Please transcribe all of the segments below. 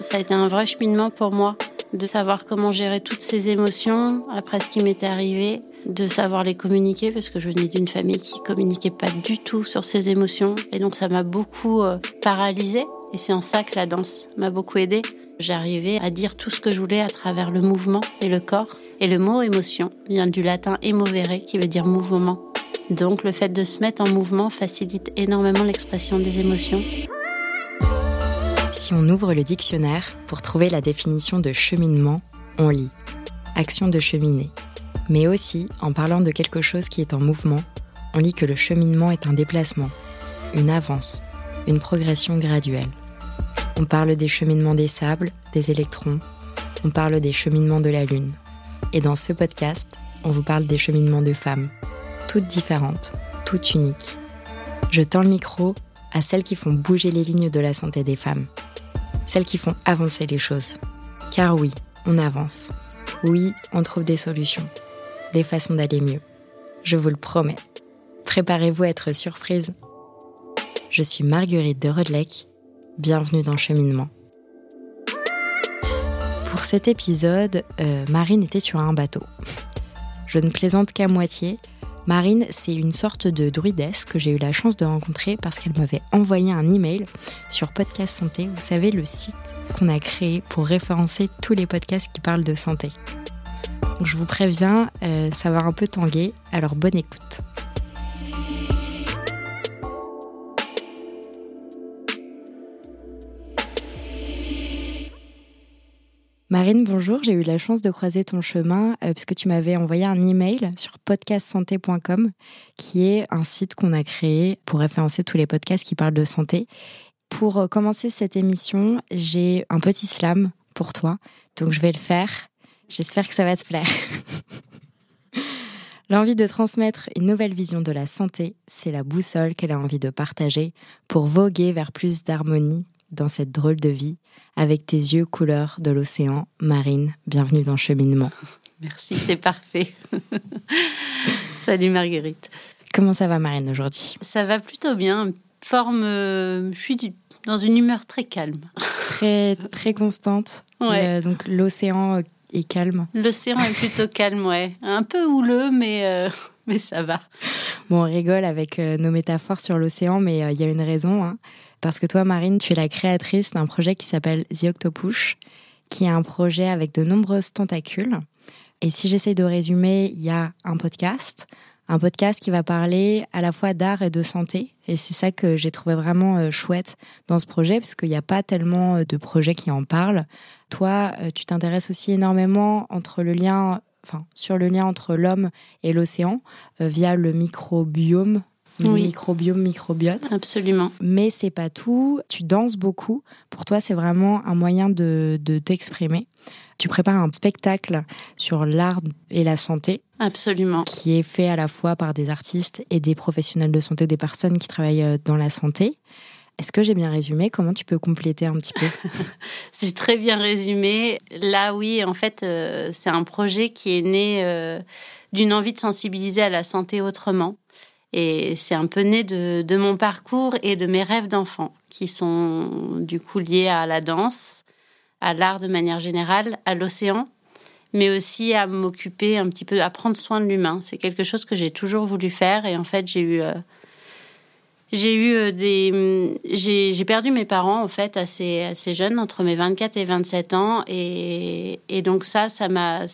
Ça a été un vrai cheminement pour moi de savoir comment gérer toutes ces émotions après ce qui m'était arrivé, de savoir les communiquer parce que je venais d'une famille qui communiquait pas du tout sur ses émotions et donc ça m'a beaucoup euh, paralysée et c'est en ça que la danse m'a beaucoup aidée. J'arrivais à dire tout ce que je voulais à travers le mouvement et le corps. Et le mot émotion vient du latin emovere qui veut dire mouvement. Donc le fait de se mettre en mouvement facilite énormément l'expression des émotions. Si on ouvre le dictionnaire pour trouver la définition de cheminement, on lit action de cheminer. Mais aussi, en parlant de quelque chose qui est en mouvement, on lit que le cheminement est un déplacement, une avance, une progression graduelle. On parle des cheminements des sables, des électrons, on parle des cheminements de la Lune. Et dans ce podcast, on vous parle des cheminements de femmes, toutes différentes, toutes uniques. Je tends le micro à celles qui font bouger les lignes de la santé des femmes, celles qui font avancer les choses. Car oui, on avance. Oui, on trouve des solutions, des façons d'aller mieux. Je vous le promets. Préparez-vous à être surprise. Je suis Marguerite de Rodelec bienvenue dans Cheminement. Pour cet épisode, euh, Marine était sur un bateau. Je ne plaisante qu'à moitié. Marine, c'est une sorte de druidesse que j'ai eu la chance de rencontrer parce qu'elle m'avait envoyé un email sur Podcast Santé, vous savez, le site qu'on a créé pour référencer tous les podcasts qui parlent de santé. je vous préviens, euh, ça va un peu tanguer, alors bonne écoute. Marine, bonjour. J'ai eu la chance de croiser ton chemin euh, puisque tu m'avais envoyé un email sur podcastsanté.com, qui est un site qu'on a créé pour référencer tous les podcasts qui parlent de santé. Pour euh, commencer cette émission, j'ai un petit slam pour toi, donc je vais le faire. J'espère que ça va te plaire. L'envie de transmettre une nouvelle vision de la santé, c'est la boussole qu'elle a envie de partager pour voguer vers plus d'harmonie dans cette drôle de vie avec tes yeux couleur de l'océan. Marine, bienvenue dans Cheminement. Merci, c'est parfait. Salut Marguerite. Comment ça va Marine aujourd'hui? Ça va plutôt bien. Forme, euh, je suis dans une humeur très calme. Très très constante. Ouais. donc l'océan est calme. L'océan est plutôt calme, ouais. Un peu houleux, mais euh, mais ça va. Bon, on rigole avec euh, nos métaphores sur l'océan, mais il y a une raison. Hein. Parce que toi, Marine, tu es la créatrice d'un projet qui s'appelle The Octopush, qui est un projet avec de nombreuses tentacules. Et si j'essaie de résumer, il y a un podcast, un podcast qui va parler à la fois d'art et de santé. Et c'est ça que j'ai trouvé vraiment euh, chouette dans ce projet, parce qu'il n'y a pas tellement euh, de projets qui en parlent. Toi, euh, tu t'intéresses aussi énormément entre le lien, enfin, sur le lien entre l'homme et l'océan via le microbiome microbiome, microbiote. Absolument. Mais c'est pas tout. Tu danses beaucoup. Pour toi, c'est vraiment un moyen de, de t'exprimer. Tu prépares un spectacle sur l'art et la santé. Absolument. Qui est fait à la fois par des artistes et des professionnels de santé, des personnes qui travaillent euh, dans la santé. Est-ce que j'ai bien résumé? Comment tu peux compléter un petit peu? C'est très bien résumé. Là, oui, en fait, euh, c'est un projet qui est né euh, d'une envie de sensibiliser à la santé autrement. Et c'est un peu né de, mon parcours et de mes rêves d'enfant, qui sont du coup liés à la danse, à l'art de manière générale, à l'océan, mais aussi à m'occuper un petit peu, à prendre soin de l'humain. C'est quelque chose que j'ai toujours voulu faire et en fait j'ai eu euh, j'ai eu euh, des. Hum, j'ai perdu mes parents, en fait, assez, assez jeune, entre mes 24 et 27 ans. Et, et donc, ça, ça m'a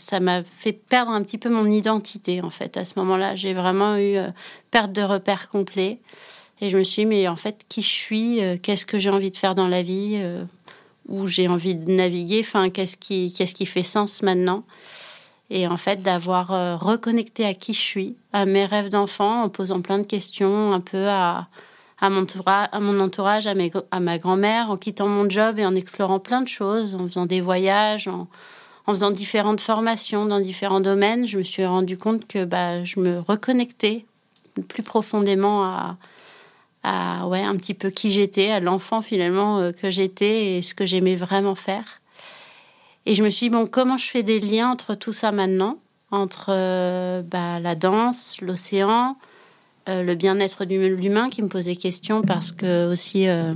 fait perdre un petit peu mon identité, en fait, à ce moment-là. J'ai vraiment eu euh, perte de repères complet. Et je me suis dit, mais en fait, qui je suis euh, Qu'est-ce que j'ai envie de faire dans la vie Où j'ai envie de naviguer Enfin, qu'est-ce qui, qu'est-ce qui fait sens maintenant? Et en fait d'avoir reconnecté à qui je suis, à mes rêves d'enfant, en posant plein de questions, un peu à, à mon, à mon entourage, à, mes, ma grand-mère, en quittant mon job et en explorant plein de choses, en faisant des voyages, en, faisant différentes formations dans différents domaines, je me suis rendu compte que bah, je me reconnectais plus profondément à, à ouais, un petit peu qui j'étais, à l'enfant finalement euh, que j'étais et ce que j'aimais vraiment faire. Et je me suis dit, bon, comment je fais des liens entre tout ça maintenant? Entre euh, bah, la danse, l'océan, euh, le bien-être de l'humain qui me posait question parce que aussi euh,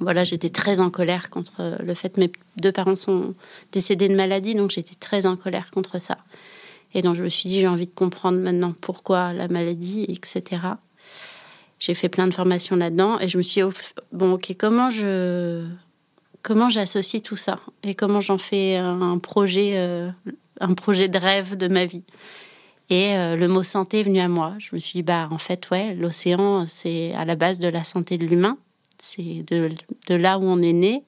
voilà, j'étais très en colère contre le fait que mes deux parents sont décédés de maladie, donc j'étais très en colère contre ça. Et donc je me suis dit, j'ai envie de comprendre maintenant pourquoi la maladie, etc. J'ai fait plein de formations là-dedans et je me suis dit, bon, ok, comment je comment j'associe tout ça et comment j'en fais un projet, euh, un projet de rêve de ma vie? Et euh, le mot santé est venu à moi. Je me suis dit, bah, en fait, ouais, l'océan, c'est à la base de la santé de l'humain. C'est de, là où on est né.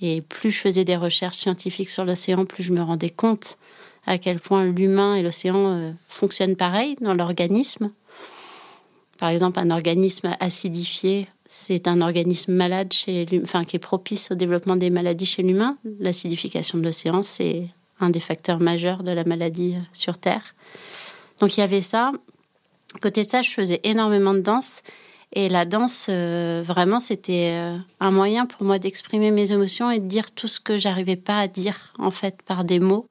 Et plus je faisais des recherches scientifiques sur l'océan, plus je me rendais compte à quel point l'humain et l'océan euh, fonctionnent pareil dans l'organisme. Par exemple, un organisme acidifié, c'est un organisme malade chez enfin, qui est propice au développement des maladies chez l'humain. L'acidification de l'océan, c'est un des facteurs majeurs de la maladie euh, sur Terre. Donc il y avait ça. Côté ça, je faisais énormément de danse. Et la danse, euh, vraiment, c'était euh, un moyen pour moi d'exprimer mes émotions et de dire tout ce que j'arrivais pas à dire, en fait, par des mots.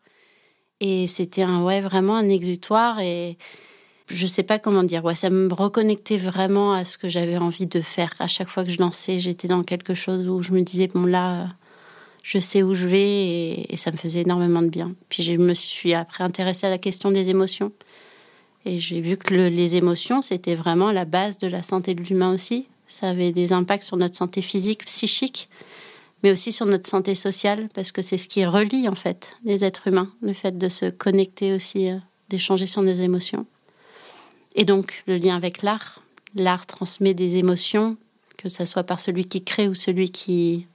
Et c'était un, ouais, vraiment un exutoire. Et je sais pas comment dire. Ouais, ça me reconnectait vraiment à ce que j'avais envie de faire. À chaque fois que je dansais, j'étais dans quelque chose où je me disais, bon, là, je sais où je vais. Et, et ça me faisait énormément de bien. Puis je me suis après intéressée à la question des émotions. Et j'ai vu que les émotions, c'était vraiment la base de la santé de l'humain aussi. Ça avait des impacts sur notre santé physique, psychique, mais aussi sur notre santé sociale, parce que c'est ce qui relie en fait les êtres humains, le fait de se connecter aussi, euh, d'échanger sur nos émotions. Et donc le lien avec l'art. L'art transmet des émotions, que ce soit par celui qui crée ou celui qui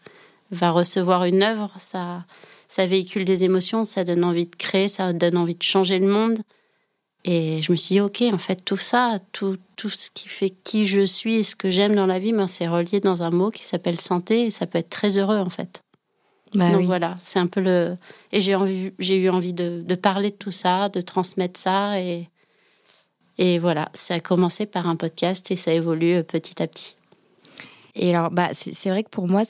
va recevoir une œuvre. Ça, ça véhicule des émotions, ça donne envie de créer, ça donne envie de changer le monde. Et je me suis dit, OK, en fait, tout ça, tout, tout ce qui fait qui je suis et ce que j'aime dans la vie, ben, c'est relié dans un mot qui s'appelle santé et ça peut être très heureux, en fait. Bah Donc voilà, c'est un peu le. Et j'ai, envie, j'ai eu envie de, de, parler de tout ça, de transmettre ça. Et, et voilà, ça a commencé par un podcast et ça évolue petit à petit. Et alors, bah, c'est, c'est vrai que pour moi,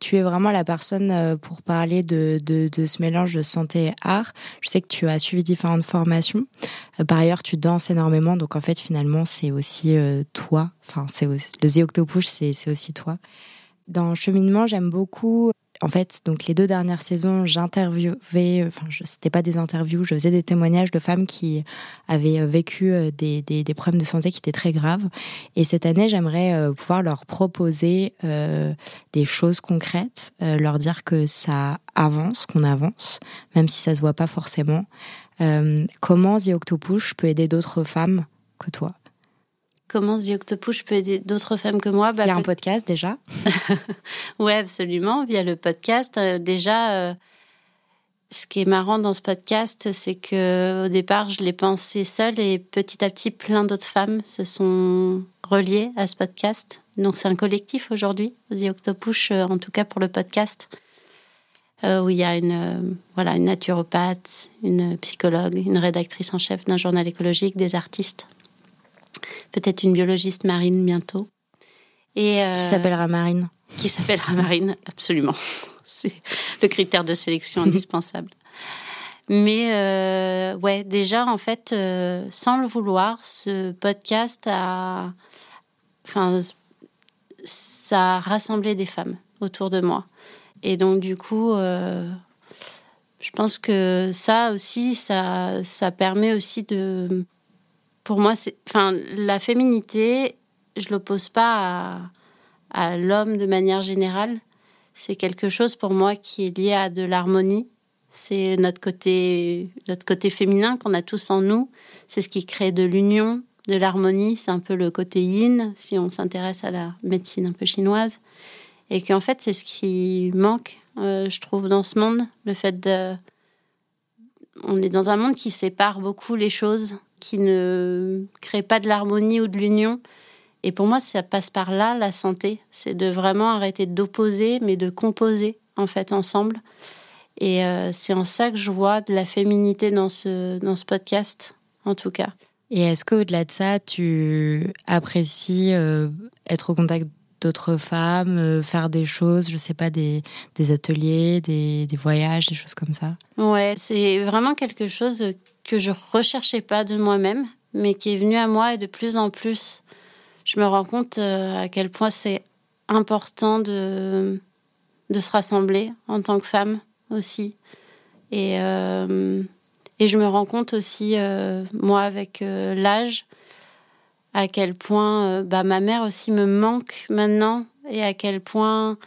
tu es vraiment la personne euh, pour parler de, de, ce mélange de santé et art. Je sais que tu as suivi différentes formations. Euh, par ailleurs, tu danses énormément, donc en fait, finalement, c'est aussi euh, toi. Enfin, c'est aussi, le The Octopush, c'est aussi toi. Dans Cheminement, j'aime beaucoup en fait, donc les deux dernières saisons, j'interviewais, enfin, c'était pas des interviews, je faisais des témoignages de femmes qui avaient euh, vécu euh, des, des, problèmes de santé qui étaient très graves. Et cette année, j'aimerais euh, pouvoir leur proposer des choses concrètes, leur dire que ça avance, qu'on avance, même si ça se voit pas forcément. comment The peut aider d'autres femmes que toi? Comment The Octopus peut aider d'autres femmes que moi bah, Il y a un podcast déjà Oui, absolument, via le podcast. Euh, déjà, euh, ce qui est marrant dans ce podcast, c'est que au départ, je l'ai pensé seule et petit à petit, plein d'autres femmes se sont reliées à ce podcast. Donc, c'est un collectif aujourd'hui, The Octopus, euh, en tout cas pour le podcast, où il y a une, voilà, une naturopathe, une psychologue, une rédactrice en chef d'un journal écologique, des artistes peut-être une biologiste marine bientôt. Et, euh, qui s'appellera Marine. Qui s'appellera Marine, absolument. C'est le critère de sélection indispensable. Mais euh, ouais, déjà, en fait, euh, sans le vouloir, ce podcast a. Enfin, ça a rassemblé des femmes autour de moi. Et donc, du coup, je pense que ça aussi, ça, ça permet aussi de pour moi, enfin, la féminité, je l'oppose pas à, à l'homme de manière générale. C'est quelque chose pour moi qui est lié à de l'harmonie. C'est notre côté, notre côté féminin qu'on a tous en nous. C'est ce qui crée de l'union, de l'harmonie. C'est un peu le côté yin, si on s'intéresse à la médecine un peu chinoise. Et qu'en fait, c'est ce qui manque, euh, je trouve, dans ce monde. Le fait de. On est dans un monde qui sépare beaucoup les choses qui ne crée pas de l'harmonie ou de l'union. Et pour moi, ça passe par là, la santé. C'est de vraiment arrêter d'opposer, mais de composer, en fait, ensemble. Et euh, c'est en ça que je vois de la féminité dans ce, dans ce podcast, en tout cas. Et est-ce qu'au-delà de ça, tu apprécies euh, être au contact d'autres femmes, euh, faire des choses, je sais pas, des, des ateliers, des, des, voyages, des choses comme ça? Ouais, c'est vraiment quelque chose que je recherchais pas de moi-même, mais qui est venu à moi et de plus en plus, je me rends compte euh, à quel point c'est important de, de se rassembler en tant que femme aussi. Et, euh, et je me rends compte aussi, euh, moi, avec l'âge, à quel point bah, ma mère aussi me manque maintenant et à quel point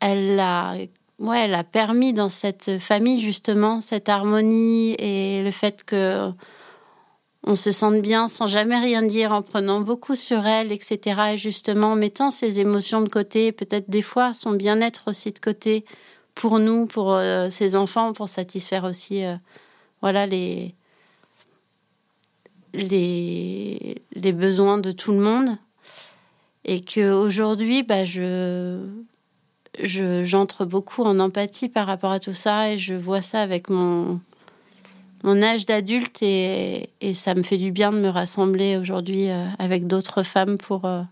elle a, ouais, elle a permis dans cette famille justement cette harmonie et le fait que on se sente bien sans jamais rien dire, en prenant beaucoup sur elle, etc. Et justement, en mettant ses émotions de côté, peut-être des fois son bien-être aussi de côté pour nous, pour euh, ses enfants, pour satisfaire aussi, euh, voilà, les, les, les besoins de tout le monde. Et qu'aujourd'hui, bah, je, j'entre beaucoup en empathie par rapport à tout ça et je vois ça avec mon, mon âge d'adulte et, ça me fait du bien de me rassembler aujourd'hui euh, avec d'autres femmes pour, euh,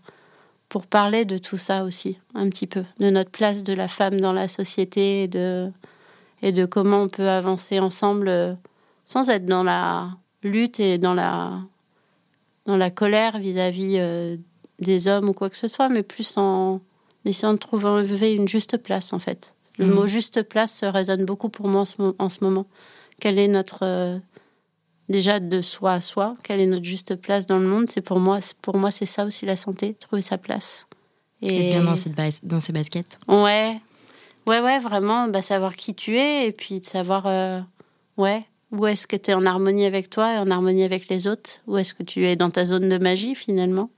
pour parler de tout ça aussi, un petit peu, de notre place de la femme dans la société et de, et de comment on peut avancer ensemble euh, sans être dans la lutte et dans la, dans la colère vis-à-vis des hommes ou quoi que ce soit, mais plus en essayant de trouver une juste place en fait. Le mmh. mot juste place résonne beaucoup pour moi en ce moment. Quelle est notre euh, déjà de soi à soi Quelle est notre juste place dans le monde C'est pour moi, pour moi, c'est ça aussi la santé, trouver sa place. Et bien dans, cette dans ses baskets. Ouais, ouais, ouais, vraiment, bah, savoir qui tu es et puis de savoir, euh, ouais, où est-ce que tu es en harmonie avec toi et en harmonie avec les autres? Où est-ce que tu es dans ta zone de magie finalement?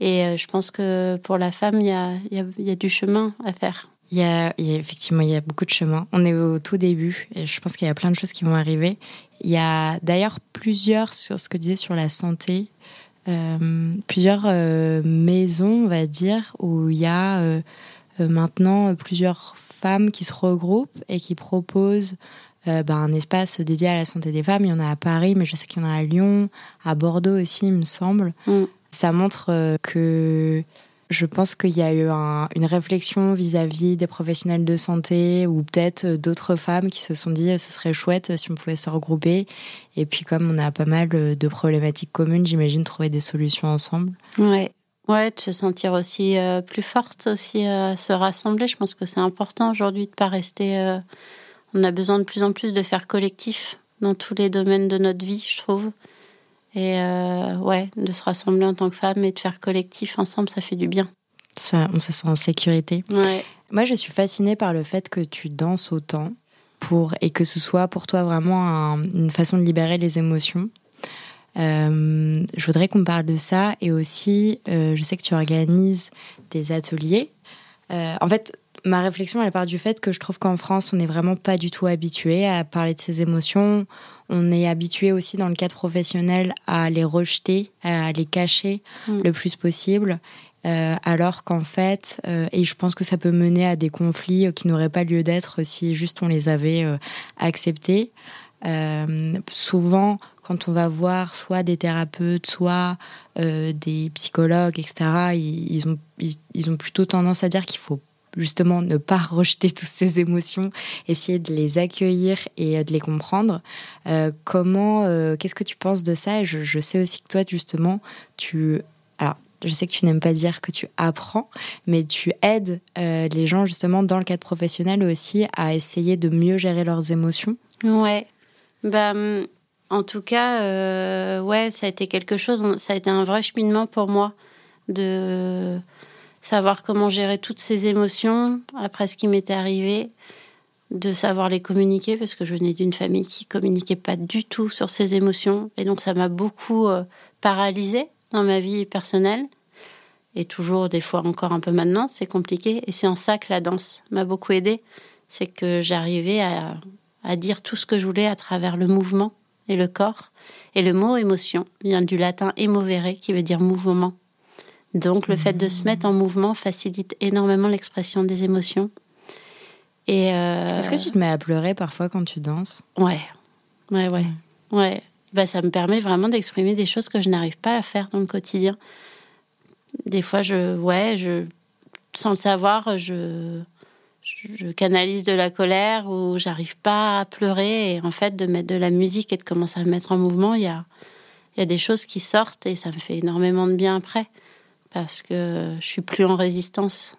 Et euh, je pense que pour la femme, il y a, y, a, y a du chemin à faire. Il y, a, effectivement, il y a beaucoup de chemin. On est au tout début et je pense qu'il y a plein de choses qui vont arriver. Il y a d'ailleurs plusieurs, sur ce que disais sur la santé, euh, plusieurs euh, maisons, on va dire, où il y a euh, maintenant plusieurs femmes qui se regroupent et qui proposent ben, un espace dédié à la santé des femmes. Il y en a à Paris, mais je sais qu'il y en a à Lyon, à Bordeaux aussi, il me semble. Mm. Ça montre que je pense qu'il y a eu une réflexion vis-à-vis des professionnels de santé ou peut-être d'autres femmes qui se sont dit ce serait chouette si on pouvait se regrouper. Et puis comme on a pas mal de problématiques communes, j'imagine trouver des solutions ensemble. Ouais. Ouais, de se sentir aussi euh, plus forte, aussi euh, se rassembler. Je pense que c'est important aujourd'hui de pas rester. Euh, on a besoin de plus en plus de faire collectif dans tous les domaines de notre vie, je trouve. Et euh, ouais, de se rassembler en tant que femme et de faire collectif ensemble, ça fait du bien. Ça, on se sent en sécurité. Ouais. Moi, je suis fascinée par le fait que tu danses autant pour et que ce soit pour toi vraiment une façon de libérer les émotions. Euh, je voudrais qu'on parle de ça et aussi, euh, je sais que tu organises des ateliers. en fait, ma réflexion, elle part du fait que je trouve qu'en France, on n'est vraiment pas du tout habitué à parler de ses émotions. On est habitué aussi dans le cadre professionnel à les rejeter, à les cacher mm. le plus possible. Euh, alors qu'en fait, euh, et je pense que ça peut mener à des conflits qui n'auraient pas lieu d'être si juste on les avait euh, acceptés. souvent, quand on va voir soit des thérapeutes, soit des psychologues, etc., ils, ont, ils, ont plutôt tendance à dire qu'il faut justement ne pas rejeter toutes ces émotions, essayer de les accueillir et euh, de les comprendre. Euh, comment, euh, qu'est-ce que tu penses de ça? Je, sais aussi que toi, justement, tu, alors, je sais que tu n'aimes pas dire que tu apprends, mais tu aides les gens justement dans le cadre professionnel aussi à essayer de mieux gérer leurs émotions. Ouais. Bah, hum, en tout cas, ouais, ça a été quelque chose, ça a été un vrai cheminement pour moi de savoir comment gérer toutes ces émotions après ce qui m'était arrivé, de savoir les communiquer, parce que je venais d'une famille qui communiquait pas du tout sur ses émotions, et donc ça m'a beaucoup euh, paralysée dans ma vie personnelle, et toujours des fois encore un peu maintenant, c'est compliqué, et c'est en ça que la danse m'a beaucoup aidée, c'est que j'arrivais à, à dire tout ce que je voulais à travers le mouvement et le corps, et le mot émotion vient du latin emovere, qui veut dire mouvement. Donc le fait de se mettre en mouvement facilite énormément l'expression des émotions. Et euh, Est-ce que tu te mets à pleurer parfois quand tu danses? Ouais, ouais, ouais, ouais. Bah, ça me permet vraiment d'exprimer des choses que je n'arrive pas à faire dans le quotidien. Des fois, je, ouais, je, sans le savoir, je, je canalise de la colère ou j'arrive pas à pleurer. Et en fait, de mettre de la musique et de commencer à me mettre en mouvement, il y a, il y a des choses qui sortent et ça me fait énormément de bien après parce que je suis plus en résistance.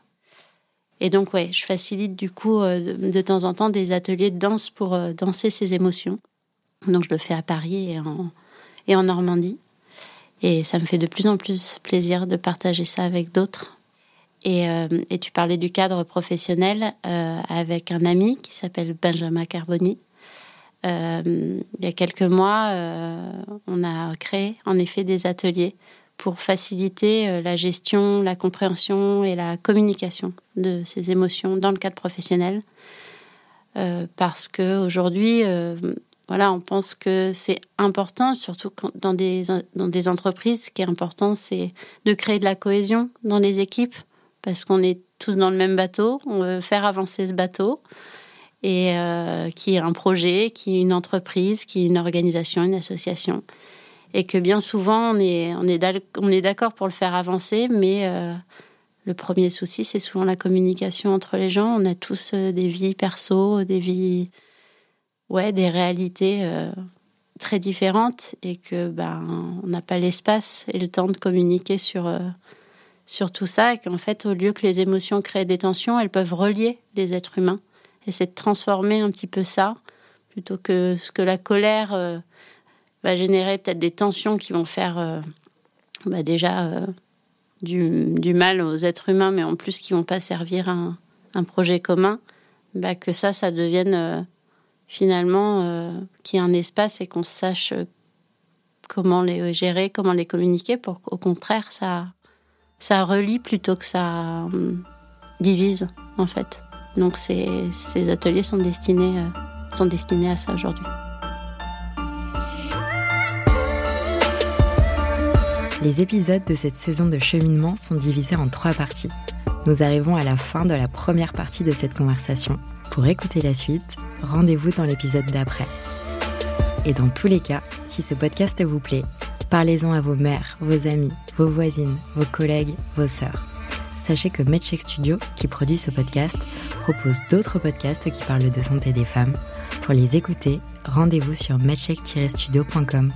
Et donc, ouais, je facilite du coup de, temps en temps des ateliers de danse pour danser ces émotions. Donc, je le fais à Paris et en, Normandie. Et ça me fait de plus en plus plaisir de partager ça avec d'autres. Et, euh, tu parlais du cadre professionnel euh, avec un ami qui s'appelle Benjamin Carboni. Euh, il y a quelques mois, on a créé en effet des ateliers pour faciliter la gestion, la compréhension et la communication de ces émotions dans le cadre professionnel. parce qu'aujourd'hui, voilà, on pense que c'est important, surtout dans des, dans des entreprises, ce qui est important, c'est de créer de la cohésion dans les équipes, parce qu'on est tous dans le même bateau, on veut faire avancer ce bateau, et euh, qui est un projet, qui est une entreprise, qui est une organisation, une association. Et que bien souvent, on est, on est d'accord pour le faire avancer, mais euh, le premier souci, c'est souvent la communication entre les gens. On a tous euh, des vies perso, des vies ouais, des réalités euh, très différentes et que ben, on n'a pas l'espace et le temps de communiquer sur, sur tout ça et qu'en fait, au lieu que les émotions créent des tensions, elles peuvent relier les êtres humains. Et c'est de transformer un petit peu ça plutôt que ce que la colère générer peut-être des tensions qui vont faire bah, déjà du, du, mal aux êtres humains, mais en plus qui vont pas servir un, projet commun, bah, que ça, ça devienne finalement euh, qu'il y ait un espace et qu'on sache euh, comment les gérer, comment les communiquer pour qu'au contraire ça, ça relie plutôt que ça euh, divise en fait. Donc ces, ces ateliers sont destinés, sont destinés à ça aujourd'hui. Les épisodes de cette saison de cheminement sont divisés en trois parties. Nous arrivons à la fin de la première partie de cette conversation. Pour écouter la suite, rendez-vous dans l'épisode d'après. Et dans tous les cas, si ce podcast vous plaît, parlez-en à vos mères, vos amis, vos voisines, vos collègues, vos sœurs. Sachez que MedCheck Studio, qui produit ce podcast, propose d'autres podcasts qui parlent de santé des femmes. Pour les écouter, rendez-vous sur medcheck-studio.com.